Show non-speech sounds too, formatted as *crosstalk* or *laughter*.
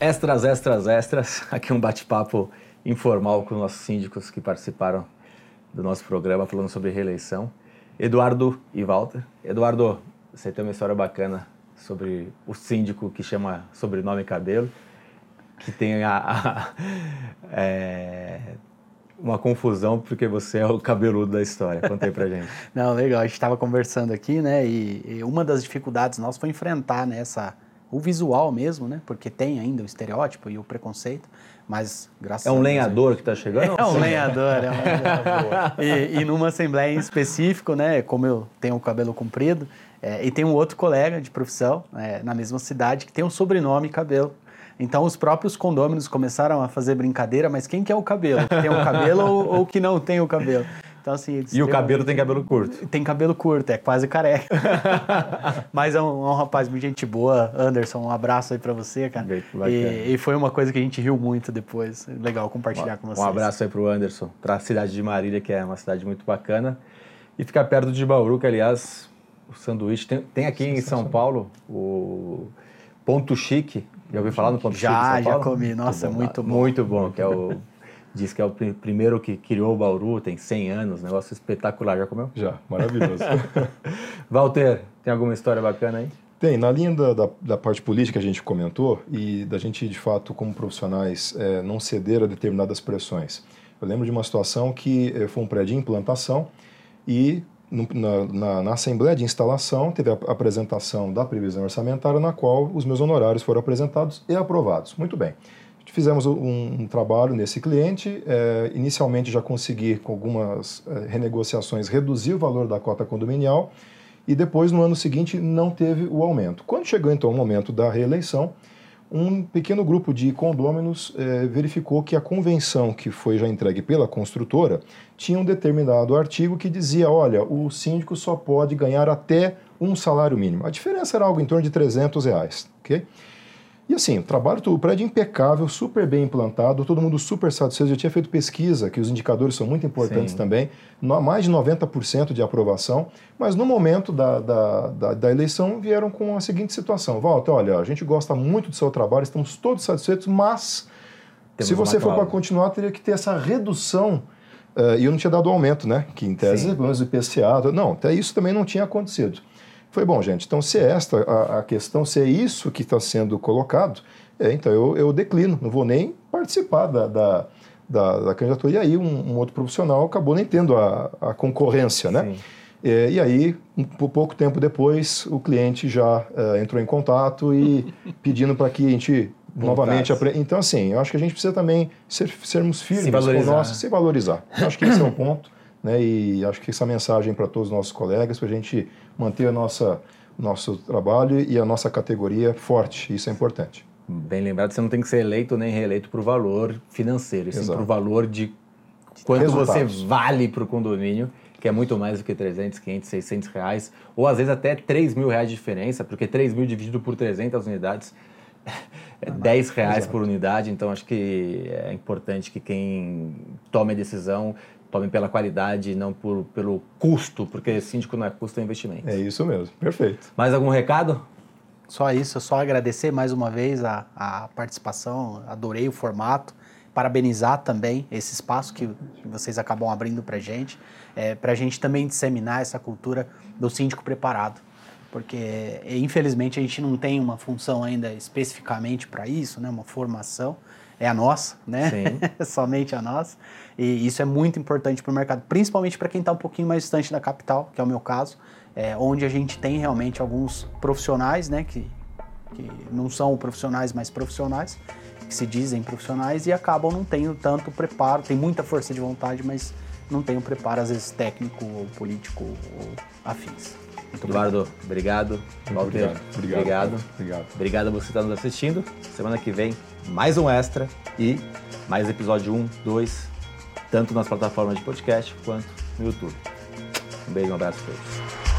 Extras, extras, extras. *laughs* Aqui um bate-papo informal com os nossos síndicos que participaram do nosso programa falando sobre reeleição. Eduardo e Walter. Eduardo, você tem uma história bacana sobre o síndico que chama sobrenome Cabelo, que tem a, a *laughs* é, uma confusão porque você é o cabeludo da história. Conta aí pra gente. *laughs* Não, legal. A gente estava conversando aqui, né? E, e, uma das dificuldades nossas foi enfrentar né, essa, o visual mesmo, né? Porque tem ainda o estereótipo e o preconceito. Mas, graças É um lenhador que está chegando? *laughs* É um lenhador, é um lenhador. *laughs* e, e numa assembleia em específico, né? Como eu tenho o cabelo comprido, é, e tem um outro colega de profissão é, na mesma cidade que tem um sobrenome cabelo. Então os próprios condôminos começaram a fazer brincadeira, mas quem que é o cabelo? Tem o cabelo ou, ou que não tem o cabelo? Então, assim, e o cabelo tem cabelo curto? Tem cabelo curto, é quase careca. *laughs* Mas é um, é um, rapaz muito gente boa. Anderson, um abraço aí pra você, cara. E, e, foi uma coisa que a gente riu muito depois. Legal compartilhar um, com vocês. Um abraço aí pro Anderson, pra cidade de Marília, que é uma cidade muito bacana. E ficar perto de Bauru, que aliás, o sanduíche. Tem, tem aqui em São Paulo o Ponto Chique. Já ouviu falar no Ponto já, Chique? Já, já comi. Nossa, muito bom. Muito bom, que é o Diz que é o pr primeiro que criou o Bauru, tem 100 anos, negócio espetacular. Já comeu? Já, maravilhoso. *laughs* Walter, tem alguma história bacana aí? Tem, na linha da, da, da, parte política que a gente comentou e da gente, de fato, como profissionais, é, não ceder a determinadas pressões. Eu lembro de uma situação que é, foi um prédio de implantação e no, na, na, na, Assembleia de Instalação teve a apresentação da previsão orçamentária na qual os meus honorários foram apresentados e aprovados. Muito bem. Fizemos um, um trabalho nesse cliente. É, inicialmente já consegui, com algumas é, renegociações, reduzir o valor da cota condominial e depois, no ano seguinte, não teve o aumento. Quando chegou então o momento da reeleição, um pequeno grupo de condôminos é, verificou que a convenção que foi já entregue pela construtora tinha um determinado artigo que dizia: olha, o síndico só pode ganhar até um salário mínimo. A diferença era algo em torno de 300 reais, ok? E assim, o trabalho, o prédio impecável, super bem implantado, todo mundo super satisfeito. Já tinha feito pesquisa, que os indicadores são muito importantes Sim. também, mais de 90% de aprovação, mas no momento da, da, da, da, eleição vieram com a seguinte situação: Walter, olha, a gente gosta muito do seu trabalho, estamos todos satisfeitos, mas Temos se você for para continuar, teria que ter essa redução. Uh, e eu não tinha dado aumento, né? Que em tese, pelo menos o IPCA. Não, até isso também não tinha acontecido. Foi bom, gente. Então, se é esta a, a questão, se é isso que está sendo colocado, é, então eu, eu declino, não vou nem participar da, da, da, da candidatura. E aí, um, um, outro profissional acabou nem tendo a, a concorrência, né? É, e aí, um, pouco tempo depois, o cliente já é, entrou em contato e *laughs* pedindo para que a gente novamente apre... Então, assim, eu acho que a gente precisa também ser, sermos firmes com o nosso, se valorizar. Eu acho que esse é o *coughs* ponto. Né? E acho que essa mensagem para todos os nossos colegas, para a gente manter a nossa nosso trabalho e a nossa categoria forte. Isso é importante. Bem lembrado, você não tem que ser eleito nem reeleito por valor financeiro, sim por valor de quanto Resultados. você vale para o condomínio, que é muito mais do que 300, 500, 600 reais, ou às vezes até 3 mil reais de diferença, porque 3 mil dividido por 300 unidades é 10 reais Exato. por unidade, então acho que é importante que quem tome a decisão tome pela qualidade e não por, pelo custo, porque síndico não é custo, é investimento. É isso mesmo, perfeito. Mais algum recado? Só isso, só agradecer mais uma vez a, a participação, adorei o formato, parabenizar também esse espaço que vocês acabam abrindo para gente, é, para a gente também disseminar essa cultura do síndico preparado, porque infelizmente a gente não tem uma função ainda especificamente para isso, né, uma formação, é a nossa, né? *laughs* Somente a nossa. E isso é muito importante para o mercado, principalmente para quem está um pouquinho mais distante da capital, que é o meu caso, é, onde a gente tem realmente alguns profissionais, né, que, que não são profissionais, mas profissionais, que se dizem profissionais e acabam não tendo tanto preparo, tem muita força de vontade, mas não tem o preparo, às vezes, técnico ou político ou afins. Muito Eduardo, obrigado. Walter, obrigado. Obrigado. obrigado. Obrigado a você que está nos assistindo. Semana que vem, mais um extra e mais episódio 1, 2, tanto nas plataformas de podcast quanto no YouTube. Um beijo, um abraço a todos.